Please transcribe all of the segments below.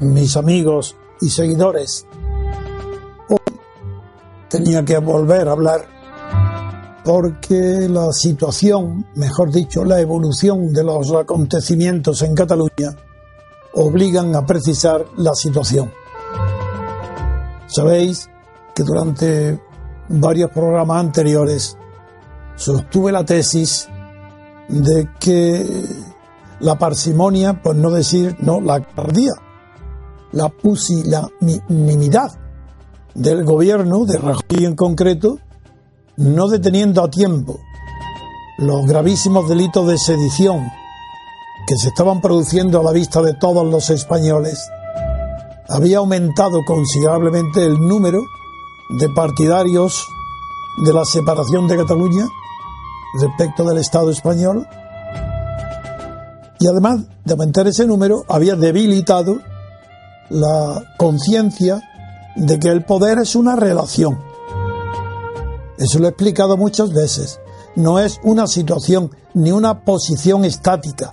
Mis amigos y seguidores, hoy tenía que volver a hablar porque la situación, mejor dicho, la evolución de los acontecimientos en Cataluña obligan a precisar la situación. Sabéis que durante varios programas anteriores sostuve la tesis de que la parsimonia, por no decir no, la cardía, la pusilanimidad del gobierno de Rajoy en concreto, no deteniendo a tiempo los gravísimos delitos de sedición que se estaban produciendo a la vista de todos los españoles, había aumentado considerablemente el número de partidarios de la separación de Cataluña respecto del Estado español. Y además de aumentar ese número había debilitado la conciencia de que el poder es una relación. Eso lo he explicado muchas veces. No es una situación ni una posición estática.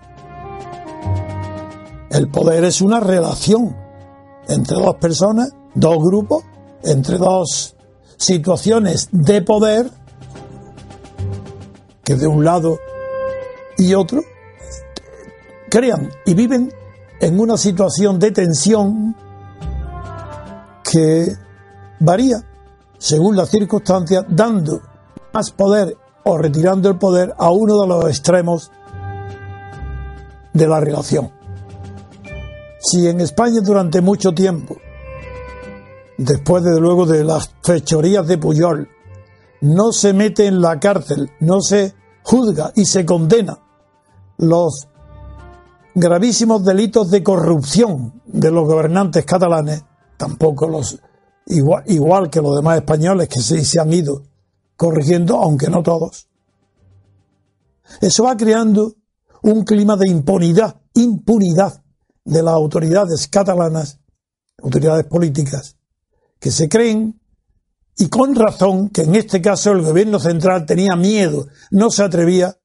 El poder es una relación entre dos personas, dos grupos, entre dos situaciones de poder que de un lado y otro crean y viven en una situación de tensión que varía según las circunstancias, dando más poder o retirando el poder a uno de los extremos de la relación. Si en España durante mucho tiempo, después de luego de las fechorías de Puyol, no se mete en la cárcel, no se juzga y se condena los gravísimos delitos de corrupción de los gobernantes catalanes, tampoco los igual, igual que los demás españoles que se, se han ido corrigiendo, aunque no todos. Eso va creando un clima de impunidad, impunidad de las autoridades catalanas, autoridades políticas, que se creen, y con razón, que en este caso el gobierno central tenía miedo, no se atrevía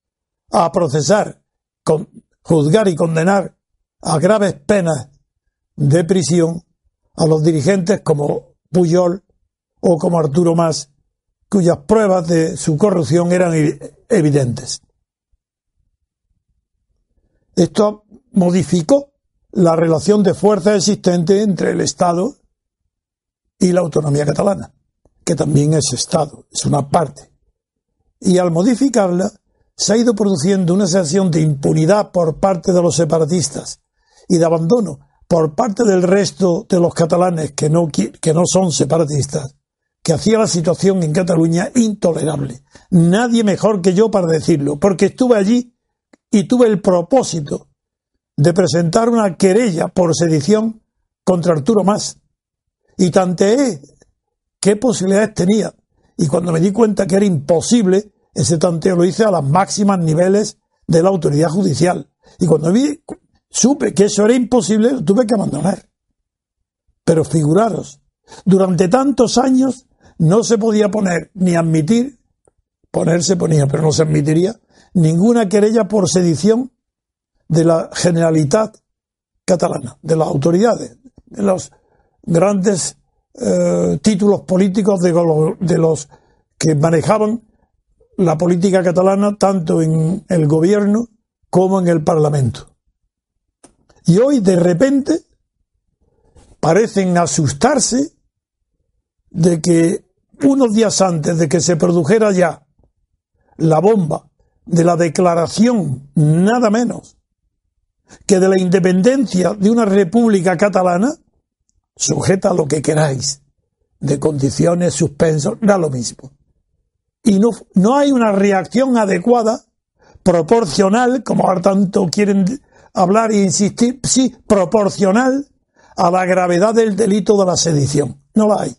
a procesar con juzgar y condenar a graves penas de prisión a los dirigentes como Puyol o como Arturo Mas, cuyas pruebas de su corrupción eran evidentes. Esto modificó la relación de fuerza existente entre el Estado y la autonomía catalana, que también es Estado, es una parte. Y al modificarla, se ha ido produciendo una sensación de impunidad por parte de los separatistas y de abandono por parte del resto de los catalanes que no, que no son separatistas, que hacía la situación en Cataluña intolerable. Nadie mejor que yo para decirlo, porque estuve allí y tuve el propósito de presentar una querella por sedición contra Arturo Más. Y tanteé qué posibilidades tenía. Y cuando me di cuenta que era imposible, ese tanteo lo hice a los máximos niveles de la autoridad judicial. Y cuando vi, supe que eso era imposible, lo tuve que abandonar. Pero figuraros, durante tantos años no se podía poner ni admitir, ponerse ponía, pero no se admitiría, ninguna querella por sedición de la generalitat catalana, de las autoridades, de los grandes eh, títulos políticos de los que manejaban la política catalana tanto en el gobierno como en el Parlamento. Y hoy de repente parecen asustarse de que unos días antes de que se produjera ya la bomba de la declaración, nada menos, que de la independencia de una república catalana, sujeta a lo que queráis, de condiciones, suspensos, da lo mismo y no, no hay una reacción adecuada, proporcional, como ahora tanto quieren hablar e insistir, sí, proporcional a la gravedad del delito de la sedición. No la hay.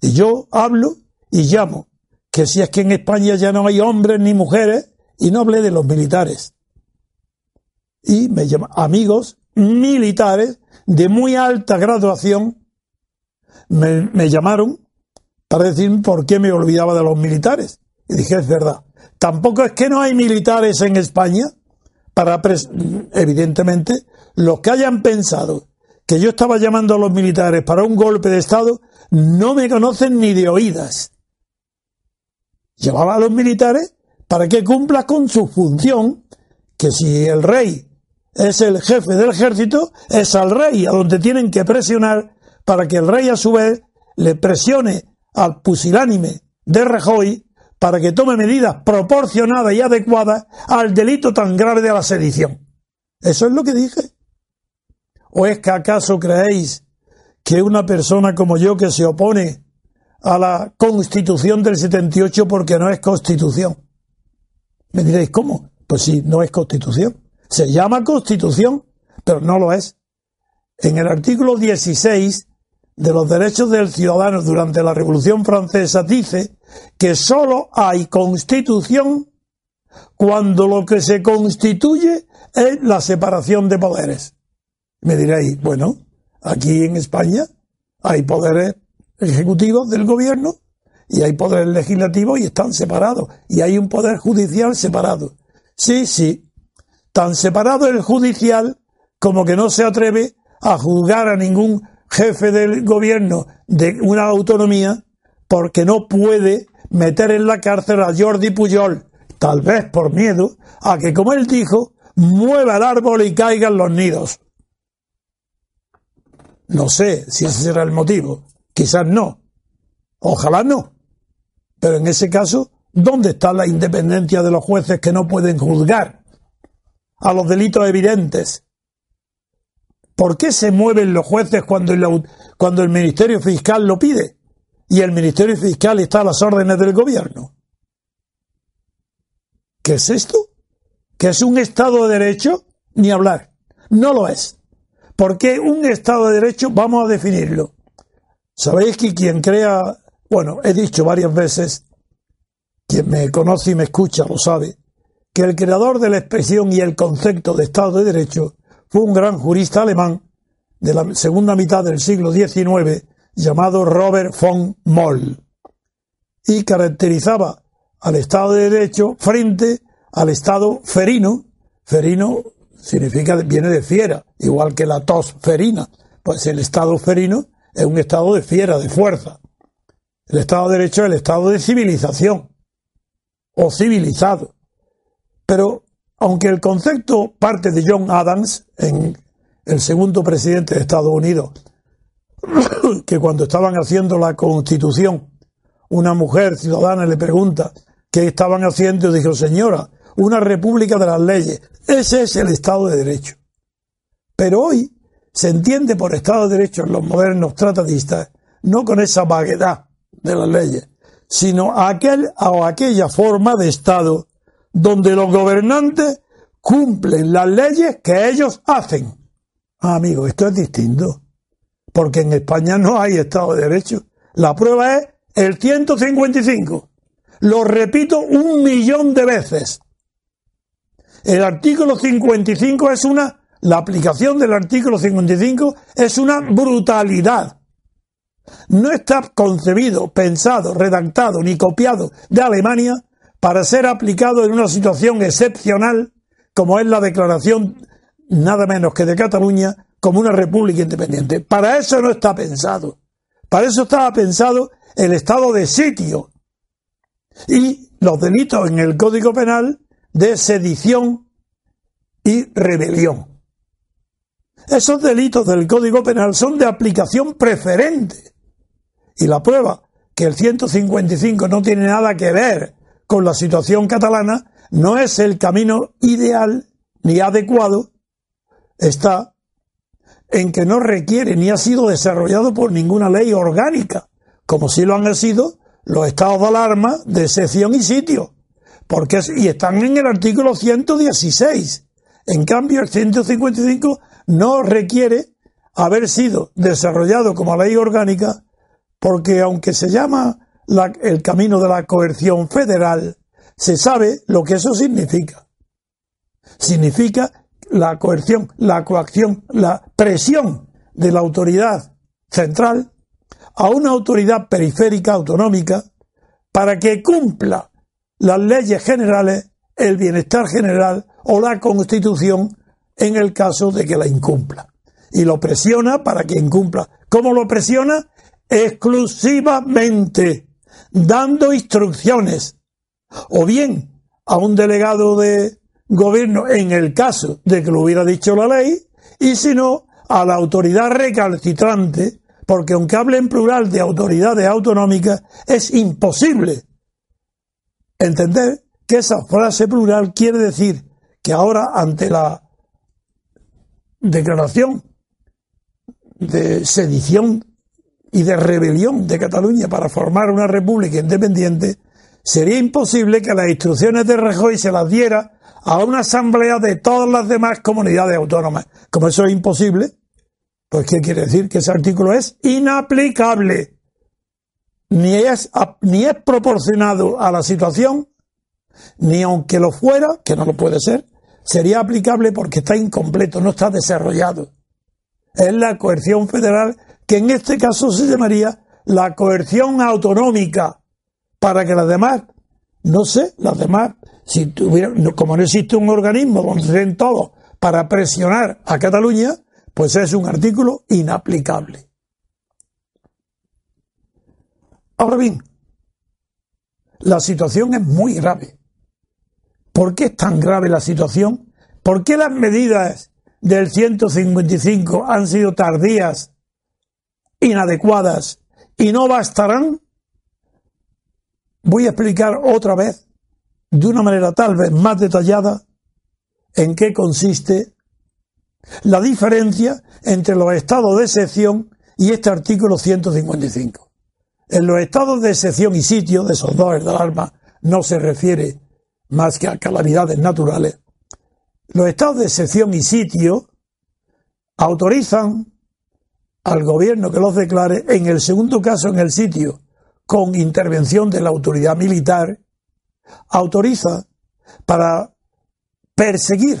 Y yo hablo y llamo que si es que en España ya no hay hombres ni mujeres, y no hablé de los militares. Y me llaman amigos militares de muy alta graduación, me, me llamaron para decir por qué me olvidaba de los militares. Y dije, es verdad. Tampoco es que no hay militares en España, para evidentemente, los que hayan pensado que yo estaba llamando a los militares para un golpe de Estado, no me conocen ni de oídas. Llamaba a los militares para que cumpla con su función, que si el rey es el jefe del ejército, es al rey a donde tienen que presionar para que el rey a su vez le presione al pusilánime de Rajoy para que tome medidas proporcionadas y adecuadas al delito tan grave de la sedición. Eso es lo que dije. ¿O es que acaso creéis que una persona como yo que se opone a la constitución del 78 porque no es constitución? Me diréis, ¿cómo? Pues sí, no es constitución. Se llama constitución, pero no lo es. En el artículo 16 de los derechos del ciudadano durante la Revolución Francesa dice que sólo hay constitución cuando lo que se constituye es la separación de poderes. Me diréis, bueno, aquí en España hay poderes ejecutivos del gobierno y hay poderes legislativos y están separados. Y hay un poder judicial separado. Sí, sí. Tan separado el judicial como que no se atreve a juzgar a ningún jefe del gobierno de una autonomía porque no puede meter en la cárcel a Jordi Pujol, tal vez por miedo a que, como él dijo, mueva el árbol y caigan los nidos. No sé si ese será el motivo. Quizás no. Ojalá no. Pero en ese caso, ¿dónde está la independencia de los jueces que no pueden juzgar a los delitos evidentes? ¿Por qué se mueven los jueces cuando el, cuando el Ministerio Fiscal lo pide? Y el Ministerio Fiscal está a las órdenes del gobierno. ¿Qué es esto? ¿Que es un Estado de Derecho? Ni hablar. No lo es. Porque un Estado de Derecho, vamos a definirlo. Sabéis que quien crea, bueno, he dicho varias veces, quien me conoce y me escucha lo sabe, que el creador de la expresión y el concepto de Estado de Derecho fue un gran jurista alemán de la segunda mitad del siglo XIX llamado Robert von Moll y caracterizaba al Estado de Derecho frente al Estado ferino. Ferino significa, viene de fiera, igual que la tos ferina. Pues el Estado ferino es un Estado de fiera, de fuerza. El Estado de Derecho es el Estado de civilización o civilizado. Pero aunque el concepto parte de John Adams, el segundo presidente de Estados Unidos, que cuando estaban haciendo la constitución, una mujer ciudadana le pregunta qué estaban haciendo y dijo, señora, una república de las leyes. Ese es el Estado de Derecho. Pero hoy se entiende por Estado de Derecho en los modernos tratadistas, no con esa vaguedad de las leyes, sino aquel o aquella forma de Estado donde los gobernantes cumplen las leyes que ellos hacen. Ah, amigo, esto es distinto, porque en España no hay Estado de Derecho. La prueba es el 155. Lo repito un millón de veces. El artículo 55 es una, la aplicación del artículo 55 es una brutalidad. No está concebido, pensado, redactado ni copiado de Alemania para ser aplicado en una situación excepcional como es la declaración nada menos que de Cataluña como una república independiente. Para eso no está pensado. Para eso estaba pensado el estado de sitio y los delitos en el Código Penal de sedición y rebelión. Esos delitos del Código Penal son de aplicación preferente. Y la prueba que el 155 no tiene nada que ver con la situación catalana no es el camino ideal ni adecuado, está en que no requiere ni ha sido desarrollado por ninguna ley orgánica, como si lo han sido los estados de alarma de excepción y sitio, porque y están en el artículo 116. En cambio, el 155 no requiere haber sido desarrollado como ley orgánica porque aunque se llama el camino de la coerción federal, se sabe lo que eso significa. Significa la coerción, la coacción, la presión de la autoridad central a una autoridad periférica autonómica para que cumpla las leyes generales, el bienestar general o la constitución en el caso de que la incumpla. Y lo presiona para que incumpla. ¿Cómo lo presiona? Exclusivamente dando instrucciones o bien a un delegado de gobierno en el caso de que lo hubiera dicho la ley y si no a la autoridad recalcitrante porque aunque hable en plural de autoridades autonómicas es imposible entender que esa frase plural quiere decir que ahora ante la declaración de sedición y de rebelión de Cataluña para formar una república independiente, sería imposible que las instrucciones de Rajoy se las diera a una asamblea de todas las demás comunidades autónomas. Como eso es imposible, pues ¿qué quiere decir? Que ese artículo es inaplicable. Ni es, ni es proporcionado a la situación, ni aunque lo fuera, que no lo puede ser, sería aplicable porque está incompleto, no está desarrollado. Es la coerción federal que en este caso se llamaría la coerción autonómica para que las demás, no sé, las demás, si tuviera, como no existe un organismo donde se todos para presionar a Cataluña, pues es un artículo inaplicable. Ahora bien, la situación es muy grave. ¿Por qué es tan grave la situación? ¿Por qué las medidas del 155 han sido tardías, inadecuadas y no bastarán? Voy a explicar otra vez, de una manera tal vez más detallada, en qué consiste la diferencia entre los estados de excepción y este artículo 155. En los estados de excepción y sitio de esos dos del arma no se refiere más que a calamidades naturales, los estados de excepción y sitio autorizan al gobierno que los declare, en el segundo caso en el sitio, con intervención de la autoridad militar, autoriza para perseguir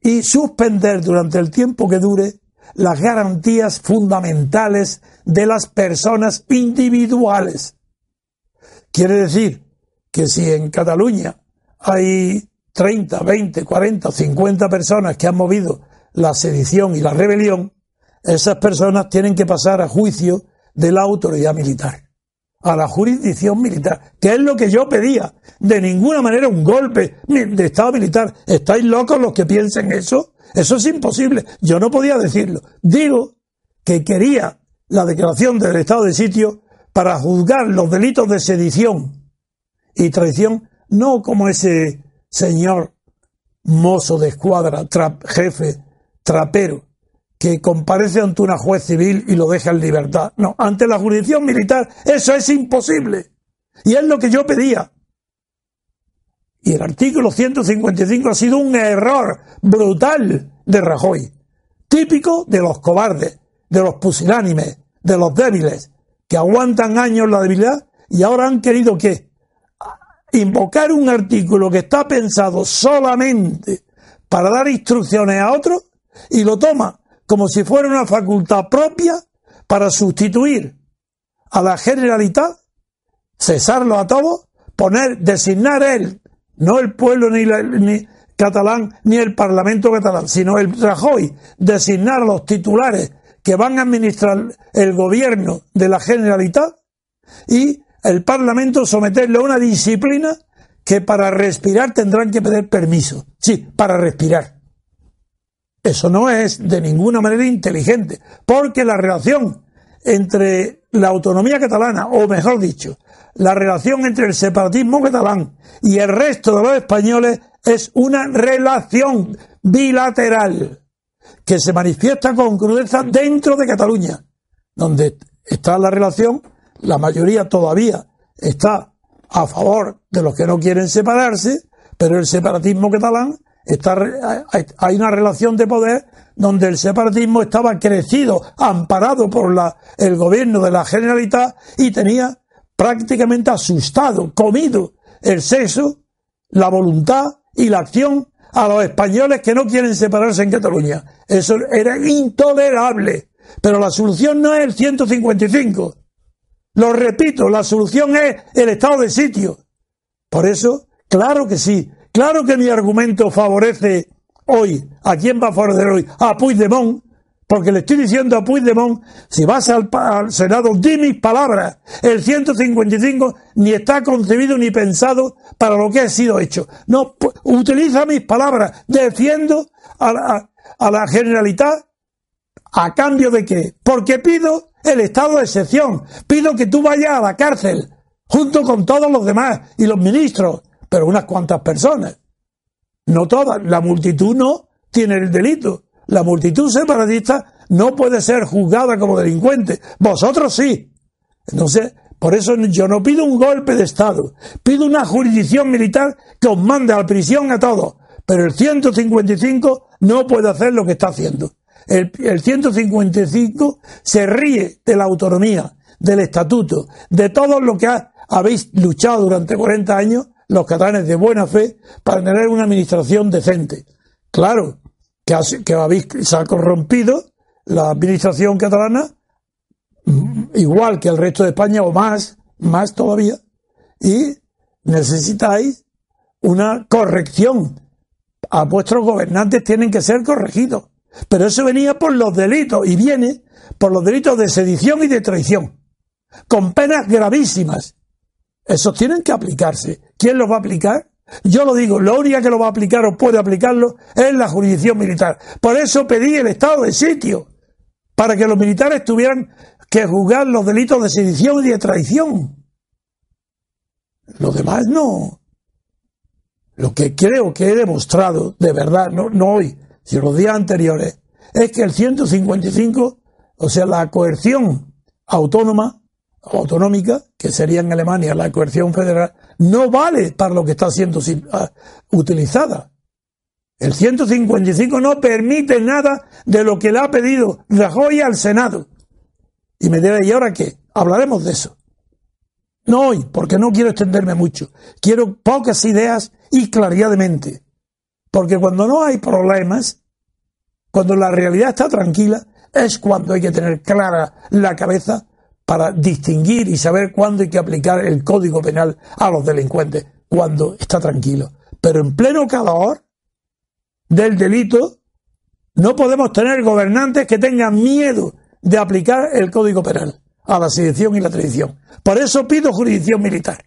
y suspender durante el tiempo que dure las garantías fundamentales de las personas individuales. Quiere decir que si en Cataluña hay 30, 20, 40, 50 personas que han movido la sedición y la rebelión, esas personas tienen que pasar a juicio de la autoridad militar, a la jurisdicción militar, que es lo que yo pedía. De ninguna manera un golpe de Estado militar. ¿Estáis locos los que piensen eso? Eso es imposible. Yo no podía decirlo. Digo que quería la declaración del estado de sitio para juzgar los delitos de sedición y traición, no como ese señor mozo de escuadra, jefe, trapero, que comparece ante una juez civil y lo deja en libertad. No, ante la jurisdicción militar eso es imposible. Y es lo que yo pedía. Y el artículo 155 ha sido un error brutal de Rajoy, típico de los cobardes, de los pusilánimes, de los débiles, que aguantan años la debilidad y ahora han querido que invocar un artículo que está pensado solamente para dar instrucciones a otro y lo toma como si fuera una facultad propia para sustituir a la generalidad, cesarlo a todos, poner, designar él, no el pueblo ni, ni catalán ni el parlamento catalán, sino el Rajoy, designar a los titulares que van a administrar el gobierno de la generalidad y el Parlamento someterlo a una disciplina que para respirar tendrán que pedir permiso. Sí, para respirar. Eso no es de ninguna manera inteligente, porque la relación entre la autonomía catalana, o mejor dicho, la relación entre el separatismo catalán y el resto de los españoles es una relación bilateral que se manifiesta con crudeza dentro de Cataluña, donde está la relación la mayoría todavía está a favor de los que no quieren separarse, pero el separatismo catalán Está, hay una relación de poder donde el separatismo estaba crecido, amparado por la, el gobierno de la Generalitat y tenía prácticamente asustado, comido el sexo, la voluntad y la acción a los españoles que no quieren separarse en Cataluña. Eso era intolerable. Pero la solución no es el 155. Lo repito, la solución es el estado de sitio. Por eso, claro que sí, claro que mi argumento favorece hoy, ¿a quién va a favorecer hoy? A Puigdemont, porque le estoy diciendo a Puigdemont, si vas al, Senado, di mis palabras. El 155 ni está concebido ni pensado para lo que ha sido hecho. No, utiliza mis palabras. Defiendo a la, a la Generalitat a cambio de qué? Porque pido el estado de excepción. Pido que tú vayas a la cárcel junto con todos los demás y los ministros, pero unas cuantas personas. No todas. La multitud no tiene el delito. La multitud separatista no puede ser juzgada como delincuente. Vosotros sí. Entonces, por eso yo no pido un golpe de Estado. Pido una jurisdicción militar que os mande a prisión a todos. Pero el 155 no puede hacer lo que está haciendo. El, el 155 se ríe de la autonomía, del estatuto, de todo lo que habéis luchado durante 40 años los catalanes de buena fe para tener una administración decente. Claro, que, habéis, se ha corrompido la administración catalana mm, igual que el resto de España o más, más todavía, y necesitáis una corrección. A vuestros gobernantes tienen que ser corregidos. Pero eso venía por los delitos y viene por los delitos de sedición y de traición, con penas gravísimas. Esos tienen que aplicarse. ¿Quién los va a aplicar? Yo lo digo, la única que lo va a aplicar o puede aplicarlo es la jurisdicción militar. Por eso pedí el estado de sitio, para que los militares tuvieran que juzgar los delitos de sedición y de traición. Los demás no. Lo que creo que he demostrado, de verdad, no hoy, sino los días anteriores, es que el 155, o sea, la coerción autónoma, autonómica, que sería en Alemania la coerción federal, no vale para lo que está siendo ah, utilizada. El 155 no permite nada de lo que le ha pedido Rajoy al Senado. Y me dirá, ¿y ahora qué? Hablaremos de eso. No hoy, porque no quiero extenderme mucho. Quiero pocas ideas y claridad de mente. Porque cuando no hay problemas, cuando la realidad está tranquila, es cuando hay que tener clara la cabeza para distinguir y saber cuándo hay que aplicar el código penal a los delincuentes, cuando está tranquilo. Pero en pleno calor del delito, no podemos tener gobernantes que tengan miedo de aplicar el código penal a la sedición y la tradición. Por eso pido jurisdicción militar.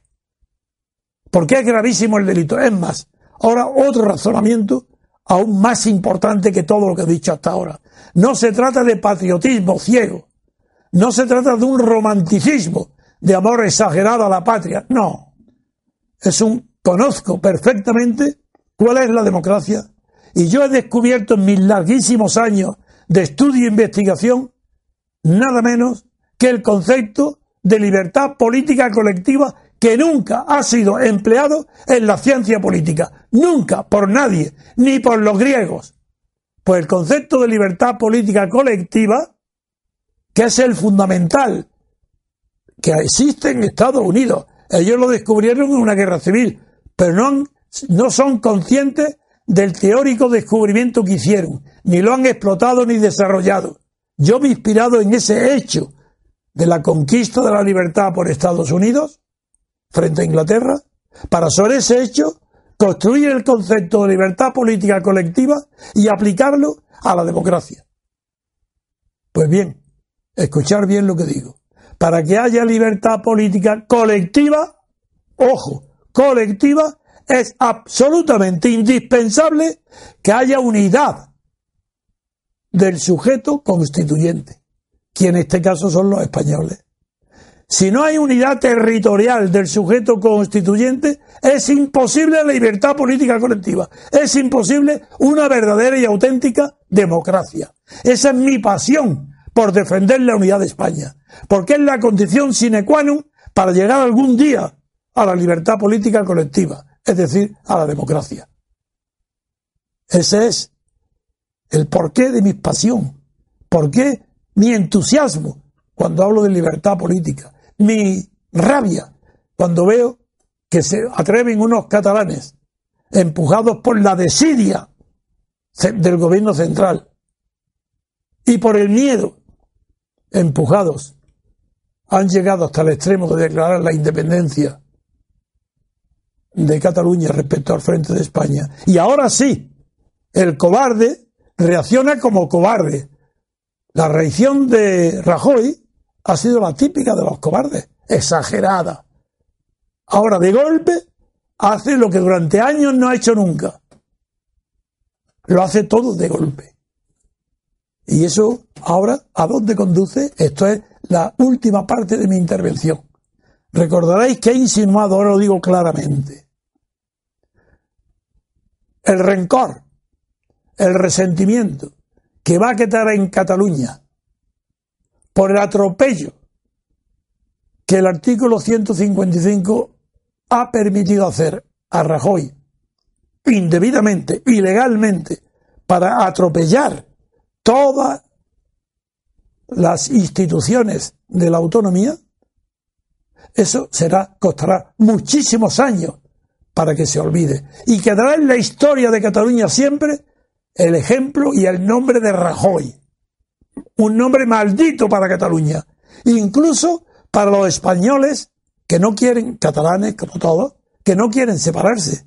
Porque es gravísimo el delito. Es más, ahora otro razonamiento aún más importante que todo lo que he dicho hasta ahora. No se trata de patriotismo ciego no se trata de un romanticismo, de amor exagerado a la patria. No. Es un, conozco perfectamente cuál es la democracia. Y yo he descubierto en mis larguísimos años de estudio e investigación nada menos que el concepto de libertad política colectiva que nunca ha sido empleado en la ciencia política. Nunca, por nadie, ni por los griegos. Pues el concepto de libertad política colectiva que es el fundamental que existe en Estados Unidos. Ellos lo descubrieron en una guerra civil, pero no, no son conscientes del teórico descubrimiento que hicieron, ni lo han explotado ni desarrollado. Yo me he inspirado en ese hecho de la conquista de la libertad por Estados Unidos frente a Inglaterra, para sobre ese hecho construir el concepto de libertad política colectiva y aplicarlo a la democracia. Pues bien, escuchar bien lo que digo, para que haya libertad política colectiva, ojo, colectiva, es absolutamente indispensable que haya unidad del sujeto constituyente, que en este caso son los españoles. Si no hay unidad territorial del sujeto constituyente, es imposible la libertad política colectiva. Es imposible una verdadera y auténtica democracia. Esa es mi pasión por defender la unidad de España, porque es la condición sine qua non para llegar algún día a la libertad política colectiva, es decir, a la democracia. Ese es el porqué de mi pasión, porqué mi entusiasmo cuando hablo de libertad política, mi rabia cuando veo que se atreven unos catalanes, empujados por la desidia del gobierno central y por el miedo, empujados, han llegado hasta el extremo de declarar la independencia de Cataluña respecto al frente de España. Y ahora sí, el cobarde reacciona como cobarde. La reacción de Rajoy ha sido la típica de los cobardes, exagerada. Ahora de golpe hace lo que durante años no ha hecho nunca. Lo hace todo de golpe. Y eso ahora, ¿a dónde conduce? Esto es la última parte de mi intervención. Recordaréis que he insinuado, ahora lo digo claramente, el rencor, el resentimiento que va a quedar en Cataluña por el atropello que el artículo 155 ha permitido hacer a Rajoy indebidamente, ilegalmente, para atropellar todas las instituciones de la autonomía, eso será, costará muchísimos años para que se olvide. Y quedará en la historia de Cataluña siempre el ejemplo y el nombre de Rajoy. Un nombre maldito para Cataluña. Incluso para los españoles que no quieren, catalanes como todos, que no quieren separarse,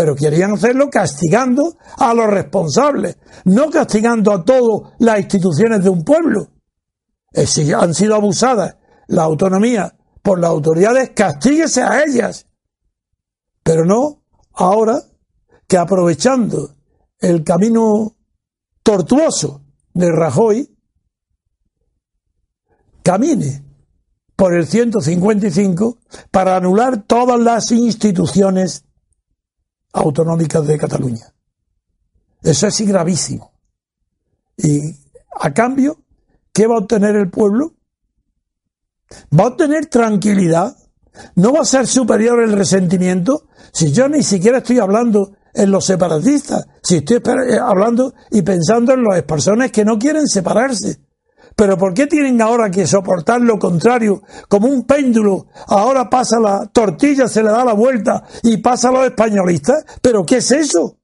pero querían hacerlo castigando a los responsables, no castigando a todas las instituciones de un pueblo. Si han sido abusadas la autonomía por las autoridades, castíguese a ellas. Pero no ahora que aprovechando el camino tortuoso de Rajoy, camine por el 155 para anular todas las instituciones autonómicas de Cataluña. Eso es gravísimo. Y a cambio, ¿qué va a obtener el pueblo? Va a obtener tranquilidad. No va a ser superior el resentimiento si yo ni siquiera estoy hablando en los separatistas, si estoy eh, hablando y pensando en las personas que no quieren separarse pero ¿por qué tienen ahora que soportar lo contrario? Como un péndulo, ahora pasa la tortilla, se le da la vuelta y pasa a los españolistas. ¿Pero qué es eso?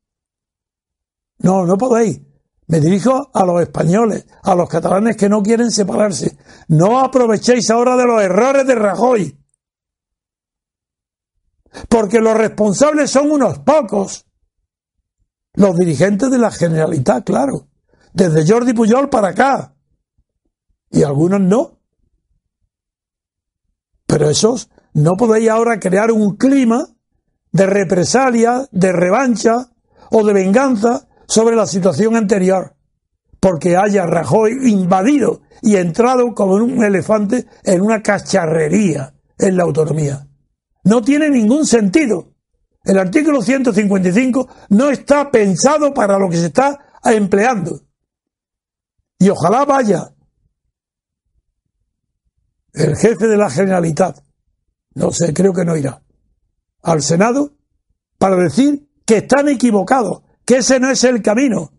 No, no podéis. Me dirijo a los españoles, a los catalanes que no quieren separarse. No aprovechéis ahora de los errores de Rajoy. Porque los responsables son unos pocos. Los dirigentes de la Generalitat, claro. Desde Jordi Pujol para acá y algunos no. Pero esos no podéis ahora crear un clima de represalia, de revancha o de venganza sobre la situación anterior, porque haya Rajoy invadido y entrado como un elefante en una cacharrería en la autonomía. No tiene ningún sentido. El artículo 155 no está pensado para lo que se está empleando. Y ojalá vaya el jefe de la Generalitat, no sé, creo que no irá, al Senado para decir que están equivocados, que ese no es el camino,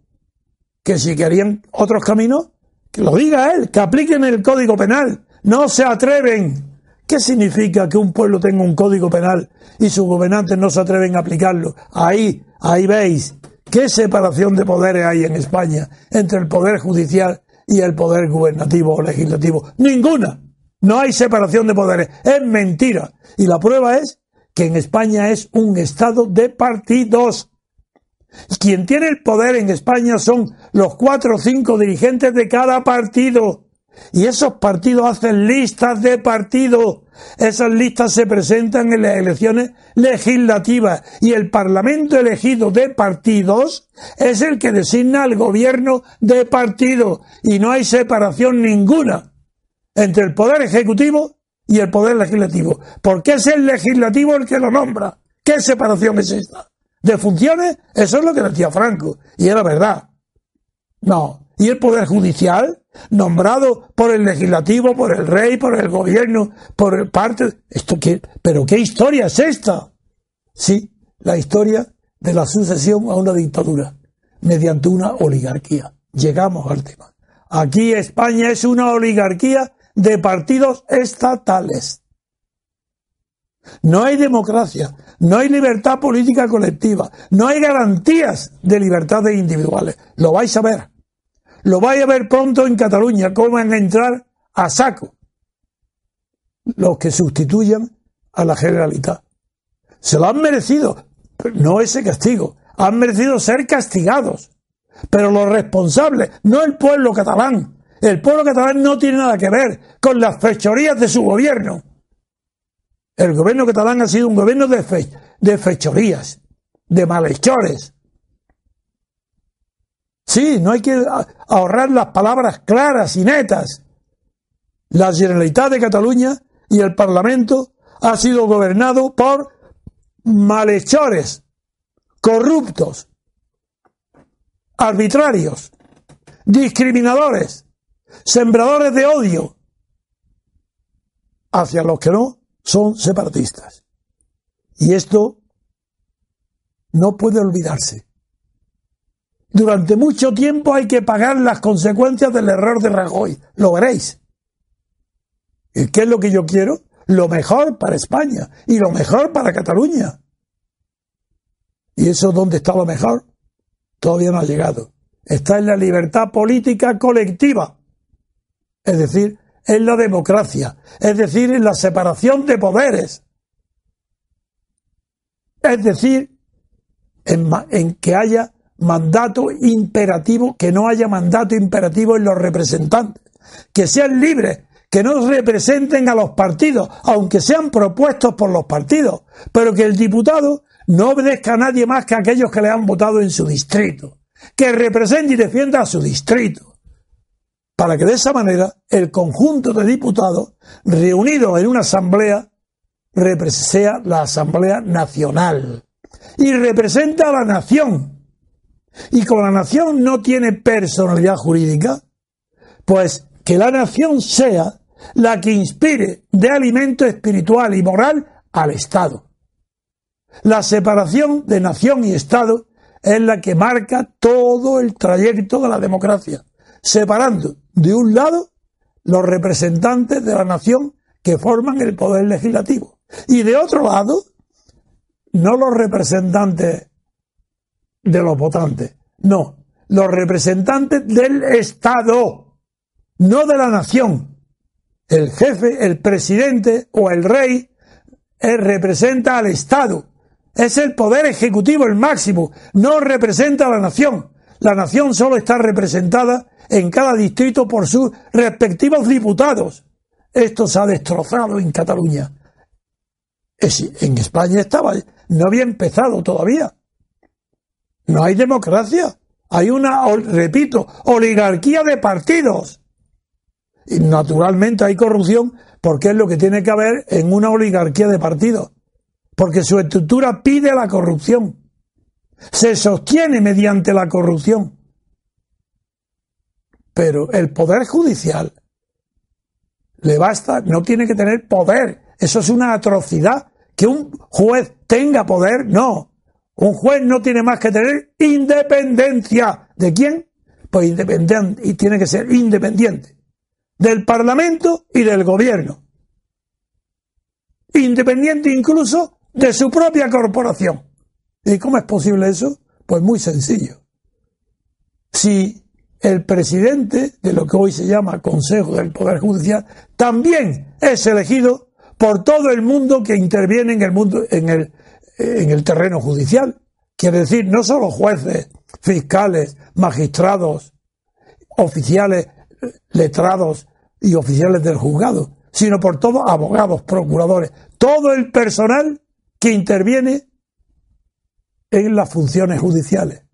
que si querían otros caminos, que lo diga él, que apliquen el código penal, no se atreven. ¿Qué significa que un pueblo tenga un código penal y sus gobernantes no se atreven a aplicarlo? Ahí, ahí veis qué separación de poderes hay en España entre el poder judicial y el poder gubernativo o legislativo. Ninguna. No hay separación de poderes. Es mentira. Y la prueba es que en España es un Estado de partidos. Quien tiene el poder en España son los cuatro o cinco dirigentes de cada partido. Y esos partidos hacen listas de partidos. Esas listas se presentan en las elecciones legislativas y el Parlamento elegido de partidos es el que designa al gobierno de partidos y no hay separación ninguna entre el poder ejecutivo y el poder legislativo. Porque es el legislativo el que lo nombra. ¿Qué separación es esta? ¿De funciones? Eso es lo que decía Franco. Y era verdad. No. ¿Y el poder judicial? Nombrado por el legislativo, por el rey, por el gobierno, por parte. ¿Esto qué? ¿Pero qué historia es esta? Sí, la historia de la sucesión a una dictadura. mediante una oligarquía. Llegamos al tema. Aquí España es una oligarquía de partidos estatales. No hay democracia, no hay libertad política colectiva, no hay garantías de libertades individuales. Lo vais a ver. Lo vais a ver pronto en Cataluña, cómo van a entrar a saco los que sustituyan a la Generalitat. Se lo han merecido, no ese castigo, han merecido ser castigados. Pero los responsables, no el pueblo catalán. El pueblo catalán no tiene nada que ver con las fechorías de su gobierno. El gobierno catalán ha sido un gobierno de, fechorías, de malhechores. Sí, no hay que ahorrar las palabras claras y netas. La Generalitat de Cataluña y el Parlamento ha sido gobernado por malhechores, corruptos, arbitrarios, discriminadores, sembradores de odio hacia los que no son separatistas. Y esto no puede olvidarse. Durante mucho tiempo hay que pagar las consecuencias del error de Rajoy. Lo veréis. ¿Y qué es lo que yo quiero? Lo mejor para España y lo mejor para Cataluña. ¿Y eso dónde está lo mejor? Todavía no ha llegado. Está en la libertad política colectiva. Es decir, en la democracia. Es decir, en la separación de poderes. Es decir, en, en que haya mandato imperativo, que no haya mandato imperativo en los representantes. Que sean libres que no representen a los partidos, aunque sean propuestos por los partidos, pero que el diputado no obedezca a nadie más que a aquellos que le han votado en su distrito, que represente y defienda a su distrito, para que de esa manera el conjunto de diputados reunidos en una asamblea sea la Asamblea Nacional y representa a la nación. Y como la nación no tiene personalidad jurídica, pues que la nación sea la que inspire de alimento espiritual y moral al Estado. La separación de nación y Estado es la que marca todo el trayecto de la democracia, separando de un lado los representantes de la nación que forman el poder legislativo y de otro lado no los representantes de los votantes, no, los representantes del Estado no de la nación. El jefe, el presidente o el rey él representa al Estado. Es el poder ejecutivo el máximo, no representa a la nación. La nación solo está representada en cada distrito por sus respectivos diputados. Esto se ha destrozado en Cataluña. En España estaba, no había empezado todavía. No hay democracia. Hay una, repito, oligarquía de partidos. Y naturalmente hay corrupción porque es lo que tiene que haber en una oligarquía de partidos. Porque su estructura pide la corrupción. Se sostiene mediante la corrupción. Pero el poder judicial le basta, no tiene que tener poder. Eso es una atrocidad. Que un juez tenga poder, no. Un juez no tiene más que tener independencia. ¿De quién? Pues independiente, y tiene que ser independiente del Parlamento y del Gobierno, independiente incluso de su propia corporación. ¿Y cómo es posible eso? Pues muy sencillo. Si el presidente de lo que hoy se llama Consejo del Poder Judicial también es elegido por todo el mundo que interviene en el mundo en el, en el terreno judicial. Quiere decir, no solo jueces, fiscales, magistrados, oficiales letrados y oficiales del juzgado, sino por todos abogados, procuradores, todo el personal que interviene en las funciones judiciales.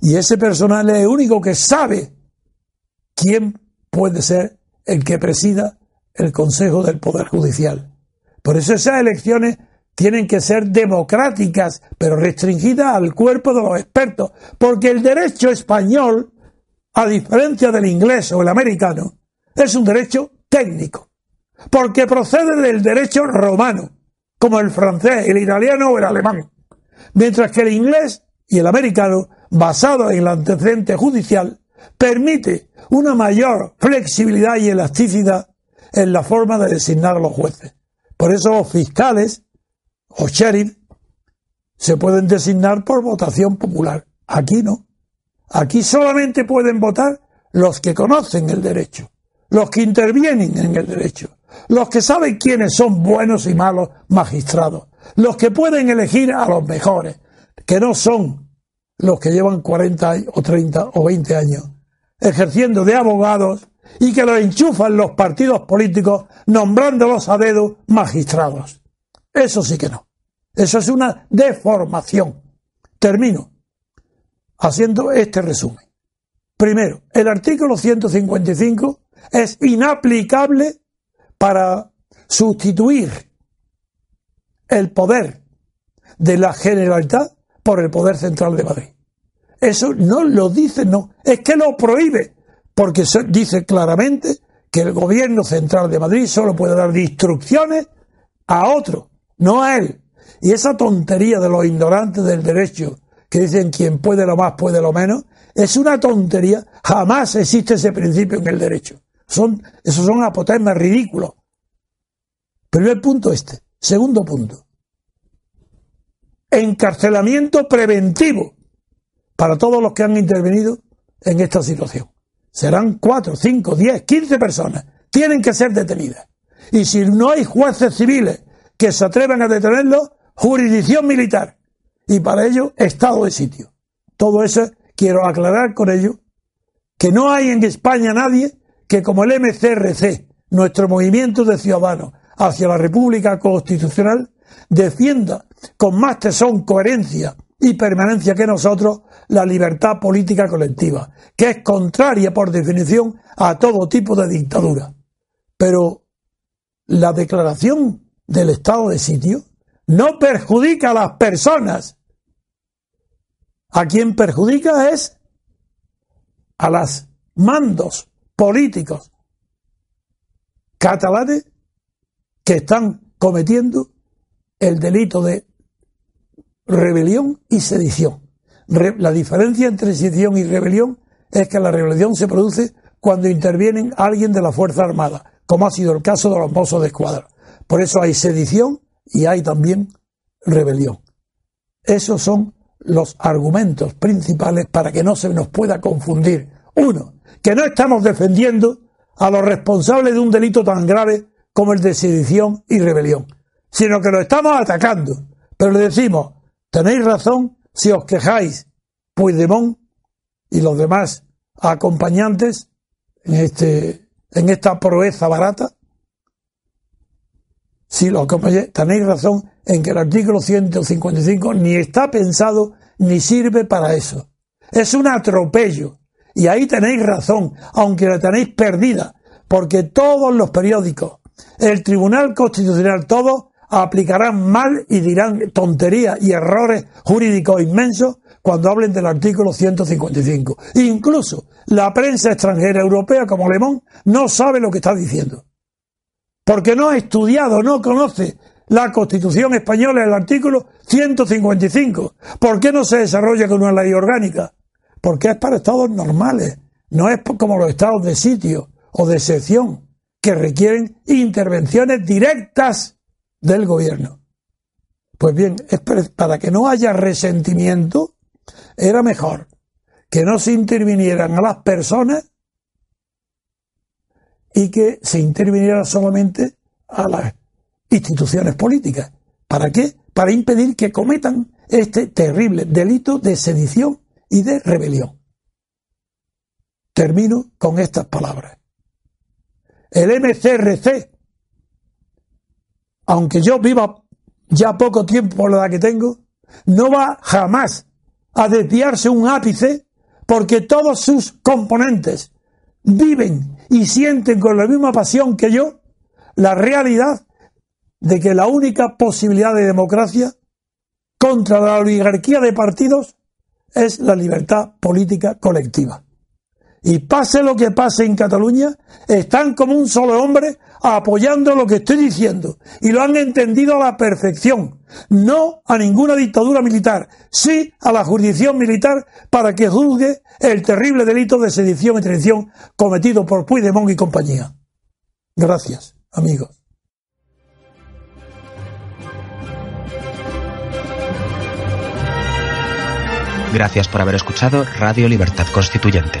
Y ese personal es el único que sabe quién puede ser el que presida el Consejo del Poder Judicial. Por eso esas elecciones tienen que ser democráticas, pero restringidas al cuerpo de los expertos, porque el derecho español a diferencia del inglés o el americano, es un derecho técnico, porque procede del derecho romano, como el francés, el italiano o el alemán, mientras que el inglés y el americano basado en el antecedente judicial, permite una mayor flexibilidad y elasticidad en la forma de designar a los jueces. Por eso los fiscales o sheriff se pueden designar por votación popular. Aquí no. Aquí solamente pueden votar los que conocen el derecho, los que intervienen en el derecho, los que saben quiénes son buenos y malos magistrados, los que pueden elegir a los mejores, que no son los que llevan 40 o 30 o 20 años ejerciendo de abogados y que los enchufan los partidos políticos nombrándolos a dedo magistrados. Eso sí que no. Eso es una deformación. Termino haciendo este resumen. Primero, el artículo 155 es inaplicable para sustituir el poder de la Generalitat por el poder central de Madrid. Eso no lo dice, no, es que lo prohíbe, porque dice claramente que el gobierno central de Madrid solo puede dar instrucciones a otro, no a él. Y esa tontería de los ignorantes del derecho, que dicen quien puede lo más puede lo menos, es una tontería. Jamás existe ese principio en el derecho. Son, esos son apotemas ridículos. Primer punto este. Segundo punto. Encarcelamiento preventivo para todos los que han intervenido en esta situación. Serán cuatro, cinco, diez, quince personas. Tienen que ser detenidas. Y si no hay jueces civiles que se atrevan a detenerlos, jurisdicción militar. Y para ello, estado de sitio. Todo eso quiero aclarar con ello que no hay en España nadie que como el MCRC, nuestro movimiento de ciudadanos hacia la República Constitucional, defienda con más tesón, coherencia y permanencia que nosotros la libertad política colectiva, que es contraria por definición a todo tipo de dictadura. Pero la declaración del estado de sitio no perjudica a las personas. A quien perjudica es a los mandos políticos catalanes que están cometiendo el delito de rebelión y sedición. la diferencia entre sedición y rebelión es que la rebelión se produce cuando intervienen alguien de la Fuerza Armada, como ha sido el caso de los mozos de escuadra. Por eso hay sedición y hay también rebelión. Esos son los argumentos principales para que no se nos pueda confundir. Uno, que no estamos defendiendo a los responsables de un delito tan grave como el de sedición y rebelión, sino que lo estamos atacando. Pero le decimos, Tenéis razón si os quejáis, Puigdemont y los demás acompañantes en, este, en esta proeza barata. Si lo acompañáis, tenéis razón en que el artículo 155 ni está pensado ni sirve para eso. Es un atropello. Y ahí tenéis razón, aunque la tenéis perdida, porque todos los periódicos, el Tribunal Constitucional, todos aplicarán mal y dirán tonterías y errores jurídicos inmensos cuando hablen del artículo 155. Incluso la prensa extranjera europea como Alemán no sabe lo que está diciendo. Porque no ha estudiado, no conoce la Constitución española, el artículo 155. ¿Por qué no se desarrolla con una ley orgánica? Porque es para estados normales, no es como los estados de sitio o de excepción, que requieren intervenciones directas del gobierno. Pues bien, para que no haya resentimiento, era mejor que no se intervinieran a las personas y que se interviniera solamente a las instituciones políticas. ¿Para qué? Para impedir que cometan este terrible delito de sedición y de rebelión. Termino con estas palabras. El MCRC aunque yo viva ya poco tiempo por la que tengo, no va jamás a desviarse un ápice porque todos sus componentes viven y sienten con la misma pasión que yo la realidad de que la única posibilidad de democracia contra la oligarquía de partidos es la libertad política colectiva. Y pase lo que pase en Cataluña, están como un solo hombre apoyando lo que estoy diciendo y lo han entendido a la perfección. No a ninguna dictadura militar, sí a la jurisdicción militar para que juzgue el terrible delito de sedición y traición cometido por Puigdemont y compañía. Gracias, amigos. Gracias por haber escuchado Radio Libertad Constituyente.